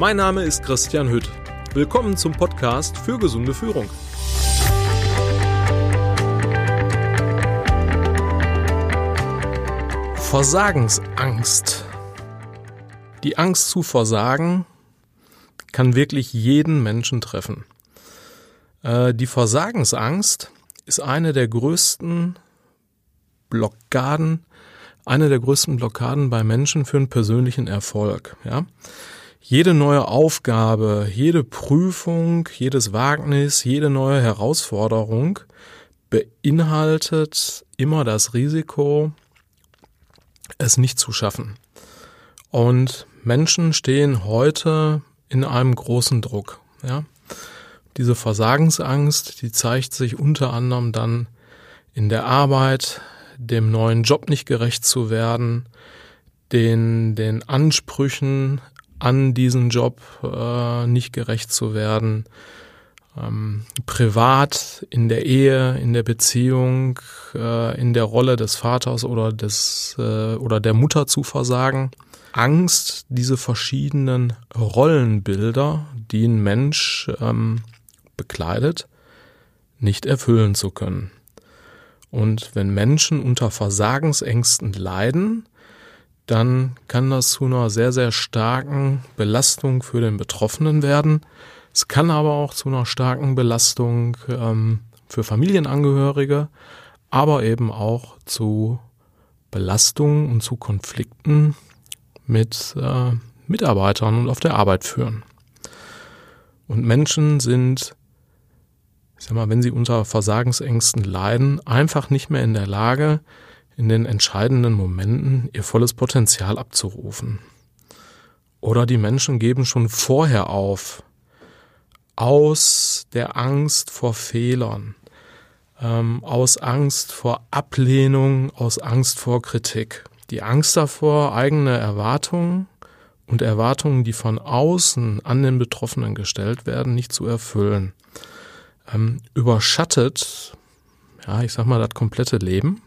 Mein Name ist Christian Hütt. Willkommen zum Podcast für gesunde Führung. Versagensangst. Die Angst zu versagen kann wirklich jeden Menschen treffen. Äh, die Versagensangst ist eine der größten Blockaden, eine der größten Blockaden bei Menschen für einen persönlichen Erfolg. Ja? Jede neue Aufgabe, jede Prüfung, jedes Wagnis, jede neue Herausforderung beinhaltet immer das Risiko, es nicht zu schaffen. Und Menschen stehen heute in einem großen Druck. Ja? Diese Versagensangst, die zeigt sich unter anderem dann in der Arbeit, dem neuen Job nicht gerecht zu werden, den, den Ansprüchen an diesen Job äh, nicht gerecht zu werden, ähm, privat, in der Ehe, in der Beziehung, äh, in der Rolle des Vaters oder des äh, oder der Mutter zu versagen. Angst, diese verschiedenen Rollenbilder, die ein Mensch ähm, bekleidet, nicht erfüllen zu können. Und wenn Menschen unter Versagensängsten leiden, dann kann das zu einer sehr, sehr starken Belastung für den Betroffenen werden. Es kann aber auch zu einer starken Belastung ähm, für Familienangehörige, aber eben auch zu Belastungen und zu Konflikten mit äh, Mitarbeitern und auf der Arbeit führen. Und Menschen sind ich sag mal, wenn sie unter Versagensängsten leiden, einfach nicht mehr in der Lage, in den entscheidenden Momenten ihr volles Potenzial abzurufen. Oder die Menschen geben schon vorher auf, aus der Angst vor Fehlern, ähm, aus Angst vor Ablehnung, aus Angst vor Kritik. Die Angst davor, eigene Erwartungen und Erwartungen, die von außen an den Betroffenen gestellt werden, nicht zu erfüllen ähm, überschattet, ja, ich sag mal, das komplette Leben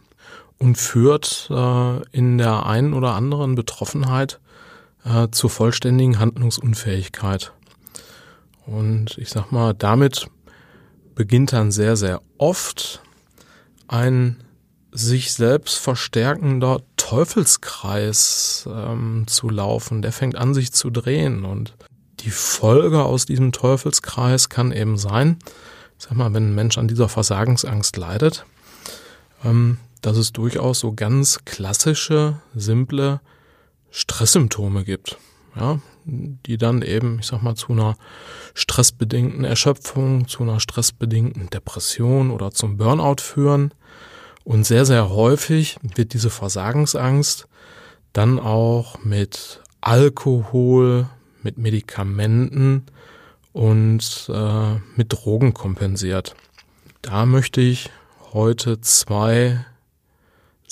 und führt äh, in der einen oder anderen Betroffenheit äh, zur vollständigen Handlungsunfähigkeit. Und ich sag mal, damit beginnt dann sehr, sehr oft ein sich selbst verstärkender Teufelskreis ähm, zu laufen. Der fängt an, sich zu drehen. Und die Folge aus diesem Teufelskreis kann eben sein, sag mal, wenn ein Mensch an dieser Versagensangst leidet, ähm, dass es durchaus so ganz klassische, simple Stresssymptome gibt, ja, die dann eben, ich sag mal, zu einer stressbedingten Erschöpfung, zu einer stressbedingten Depression oder zum Burnout führen. Und sehr, sehr häufig wird diese Versagensangst dann auch mit Alkohol, mit Medikamenten und äh, mit Drogen kompensiert. Da möchte ich heute zwei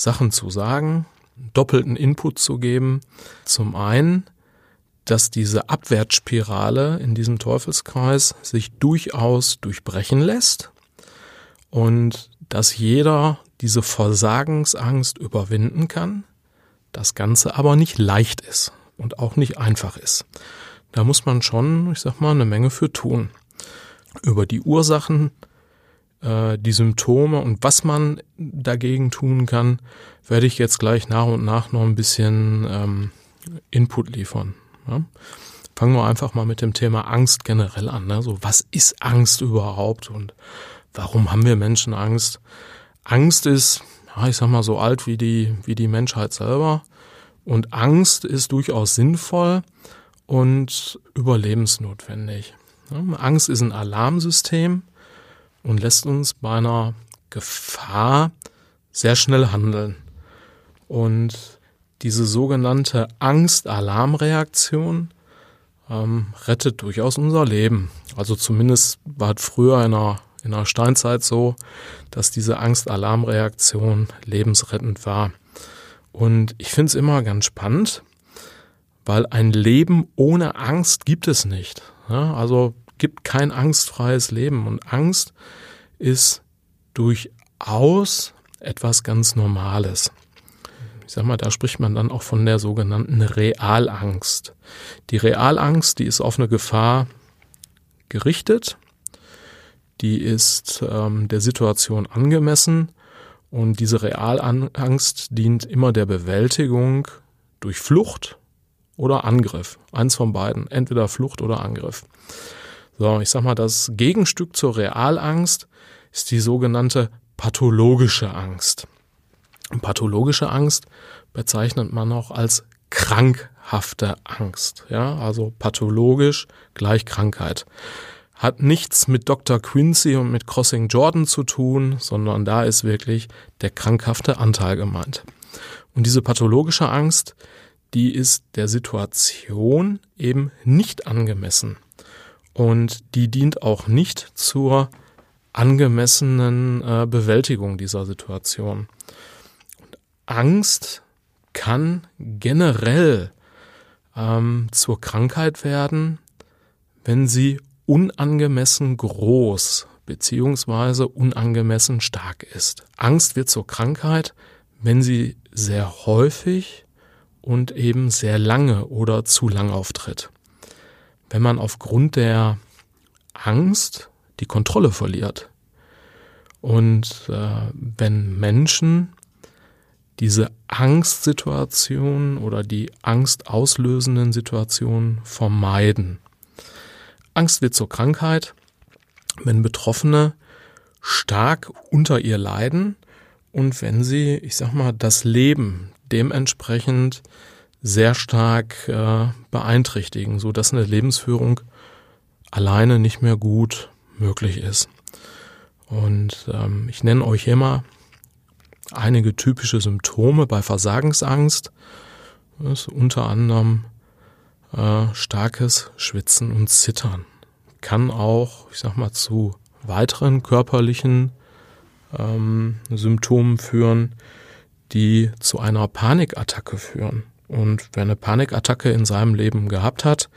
Sachen zu sagen, doppelten Input zu geben. Zum einen, dass diese Abwärtsspirale in diesem Teufelskreis sich durchaus durchbrechen lässt und dass jeder diese Versagensangst überwinden kann, das Ganze aber nicht leicht ist und auch nicht einfach ist. Da muss man schon, ich sag mal, eine Menge für tun. Über die Ursachen, äh, die Symptome und was man dagegen tun kann, werde ich jetzt gleich nach und nach noch ein bisschen ähm, Input liefern. Ja? Fangen wir einfach mal mit dem Thema Angst generell an. Ne? So, was ist Angst überhaupt und warum haben wir Menschen Angst? Angst ist, ja, ich sag mal, so alt wie die, wie die Menschheit selber. Und Angst ist durchaus sinnvoll, und überlebensnotwendig. Angst ist ein Alarmsystem und lässt uns bei einer Gefahr sehr schnell handeln. Und diese sogenannte Angst-Alarmreaktion ähm, rettet durchaus unser Leben. Also zumindest war es früher in der, in der Steinzeit so, dass diese Angst-Alarmreaktion lebensrettend war. Und ich finde es immer ganz spannend, weil ein Leben ohne Angst gibt es nicht. Ja, also gibt kein angstfreies Leben und Angst ist durchaus etwas ganz Normales. ich sag mal, da spricht man dann auch von der sogenannten Realangst. Die Realangst, die ist auf eine Gefahr gerichtet, die ist ähm, der Situation angemessen und diese Realangst dient immer der Bewältigung durch Flucht oder Angriff. Eins von beiden, entweder Flucht oder Angriff. So, ich sag mal, das Gegenstück zur Realangst ist die sogenannte pathologische Angst. Und pathologische Angst bezeichnet man auch als krankhafte Angst. Ja, also pathologisch gleich Krankheit. Hat nichts mit Dr. Quincy und mit Crossing Jordan zu tun, sondern da ist wirklich der krankhafte Anteil gemeint. Und diese pathologische Angst, die ist der Situation eben nicht angemessen. Und die dient auch nicht zur angemessenen äh, Bewältigung dieser Situation. Und Angst kann generell ähm, zur Krankheit werden, wenn sie unangemessen groß beziehungsweise unangemessen stark ist. Angst wird zur Krankheit, wenn sie sehr häufig und eben sehr lange oder zu lang auftritt. Wenn man aufgrund der Angst die Kontrolle verliert und äh, wenn Menschen diese Angstsituation oder die angstauslösenden Situationen vermeiden. Angst wird zur Krankheit, wenn Betroffene stark unter ihr leiden und wenn sie, ich sag mal, das Leben dementsprechend sehr stark äh, beeinträchtigen, so dass eine Lebensführung alleine nicht mehr gut möglich ist. Und ähm, ich nenne euch mal einige typische Symptome bei Versagensangst. Das ist unter anderem äh, starkes Schwitzen und Zittern. Kann auch, ich sag mal, zu weiteren körperlichen ähm, Symptomen führen, die zu einer Panikattacke führen. Und wer eine Panikattacke in seinem Leben gehabt hat,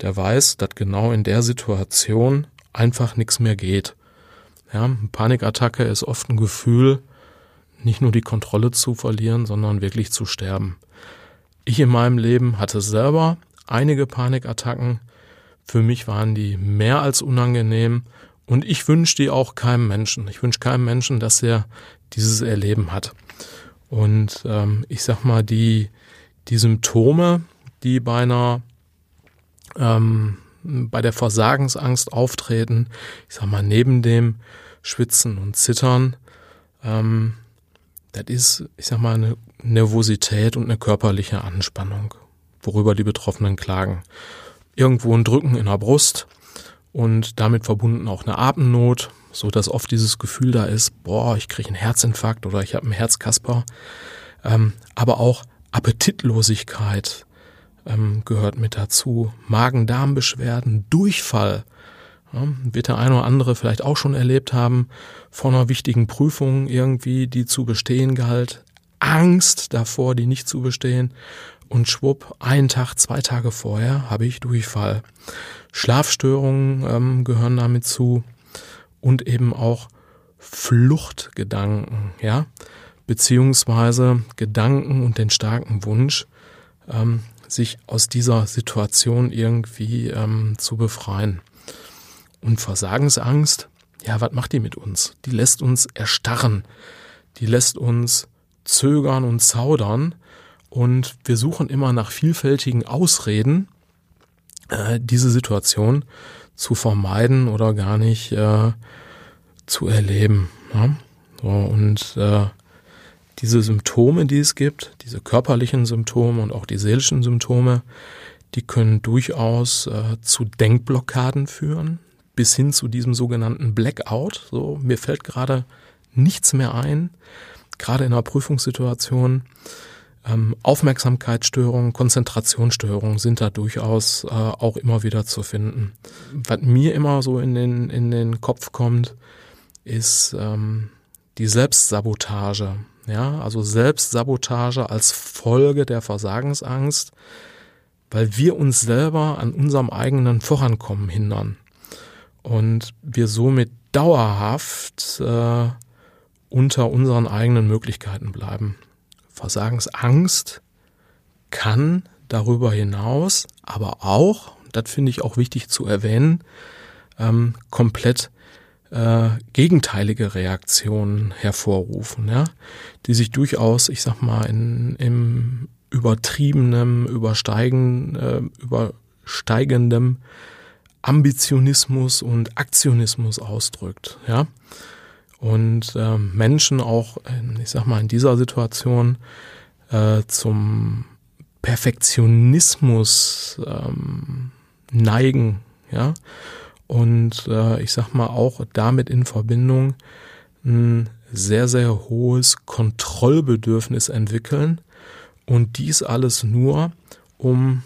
der weiß, dass genau in der Situation einfach nichts mehr geht. Ja, Panikattacke ist oft ein Gefühl, nicht nur die Kontrolle zu verlieren, sondern wirklich zu sterben. Ich in meinem Leben hatte selber einige Panikattacken. Für mich waren die mehr als unangenehm und ich wünsche die auch keinem Menschen. Ich wünsche keinem Menschen, dass er dieses Erleben hat. Und ähm, ich sag mal, die, die Symptome, die bei einer ähm, bei der Versagensangst auftreten, ich sag mal, neben dem Schwitzen und Zittern, ähm, das ist, ich sag mal, eine Nervosität und eine körperliche Anspannung, worüber die Betroffenen klagen. Irgendwo ein Drücken in der Brust und damit verbunden auch eine Atemnot, so dass oft dieses Gefühl da ist, boah, ich kriege einen Herzinfarkt oder ich habe einen Herzkasper. Ähm, aber auch Appetitlosigkeit ähm, gehört mit dazu, Magen-Darm-Beschwerden, Durchfall. Ja, wird der eine oder andere vielleicht auch schon erlebt haben, vor einer wichtigen Prüfung irgendwie, die zu bestehen galt, Angst davor, die nicht zu bestehen. Und schwupp, einen Tag, zwei Tage vorher habe ich Durchfall. Schlafstörungen ähm, gehören damit zu. Und eben auch Fluchtgedanken, ja, beziehungsweise Gedanken und den starken Wunsch, ähm, sich aus dieser Situation irgendwie ähm, zu befreien. Und Versagensangst, ja, was macht die mit uns? Die lässt uns erstarren, die lässt uns zögern und zaudern und wir suchen immer nach vielfältigen Ausreden, äh, diese Situation zu vermeiden oder gar nicht äh, zu erleben. Ja? So, und äh, diese Symptome, die es gibt, diese körperlichen Symptome und auch die seelischen Symptome, die können durchaus äh, zu Denkblockaden führen, bis hin zu diesem sogenannten Blackout. So, mir fällt gerade nichts mehr ein, gerade in einer Prüfungssituation. Ähm, Aufmerksamkeitsstörungen, Konzentrationsstörungen sind da durchaus äh, auch immer wieder zu finden. Was mir immer so in den, in den Kopf kommt, ist ähm, die Selbstsabotage. Ja, also Selbstsabotage als Folge der Versagensangst, weil wir uns selber an unserem eigenen Vorankommen hindern und wir somit dauerhaft äh, unter unseren eigenen Möglichkeiten bleiben. Versagensangst kann darüber hinaus aber auch, das finde ich auch wichtig zu erwähnen, ähm, komplett äh, gegenteilige Reaktionen hervorrufen, ja, die sich durchaus, ich sag mal, in, im übertriebenem, übersteigen, äh, übersteigendem Ambitionismus und Aktionismus ausdrückt, ja. Und äh, Menschen auch, ich sag mal, in dieser Situation äh, zum Perfektionismus ähm, neigen, ja. Und äh, ich sag mal auch damit in Verbindung ein sehr, sehr hohes Kontrollbedürfnis entwickeln. Und dies alles nur, um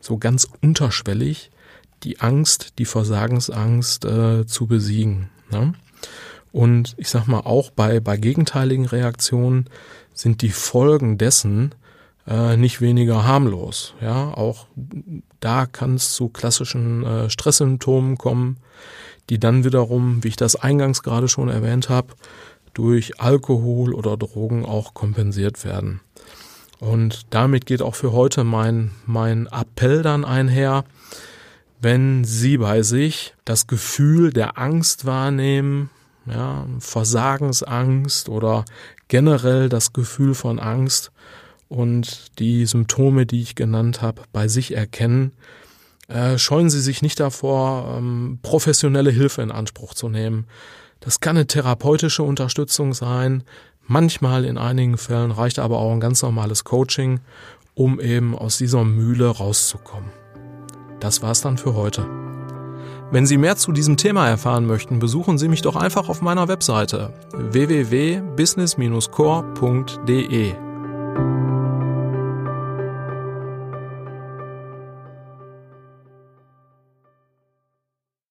so ganz unterschwellig die Angst, die Versagensangst äh, zu besiegen. Ne? Und ich sag mal, auch bei, bei gegenteiligen Reaktionen sind die Folgen dessen äh, nicht weniger harmlos. Ja, auch da kann es zu klassischen äh, Stresssymptomen kommen, die dann wiederum, wie ich das eingangs gerade schon erwähnt habe, durch Alkohol oder Drogen auch kompensiert werden. Und damit geht auch für heute mein, mein Appell dann einher, wenn Sie bei sich das Gefühl der Angst wahrnehmen, ja, Versagensangst oder generell das Gefühl von Angst und die Symptome, die ich genannt habe, bei sich erkennen, äh, scheuen Sie sich nicht davor, ähm, professionelle Hilfe in Anspruch zu nehmen. Das kann eine therapeutische Unterstützung sein. Manchmal in einigen Fällen reicht aber auch ein ganz normales Coaching, um eben aus dieser Mühle rauszukommen. Das war's dann für heute. Wenn Sie mehr zu diesem Thema erfahren möchten, besuchen Sie mich doch einfach auf meiner Webseite www.business-core.de.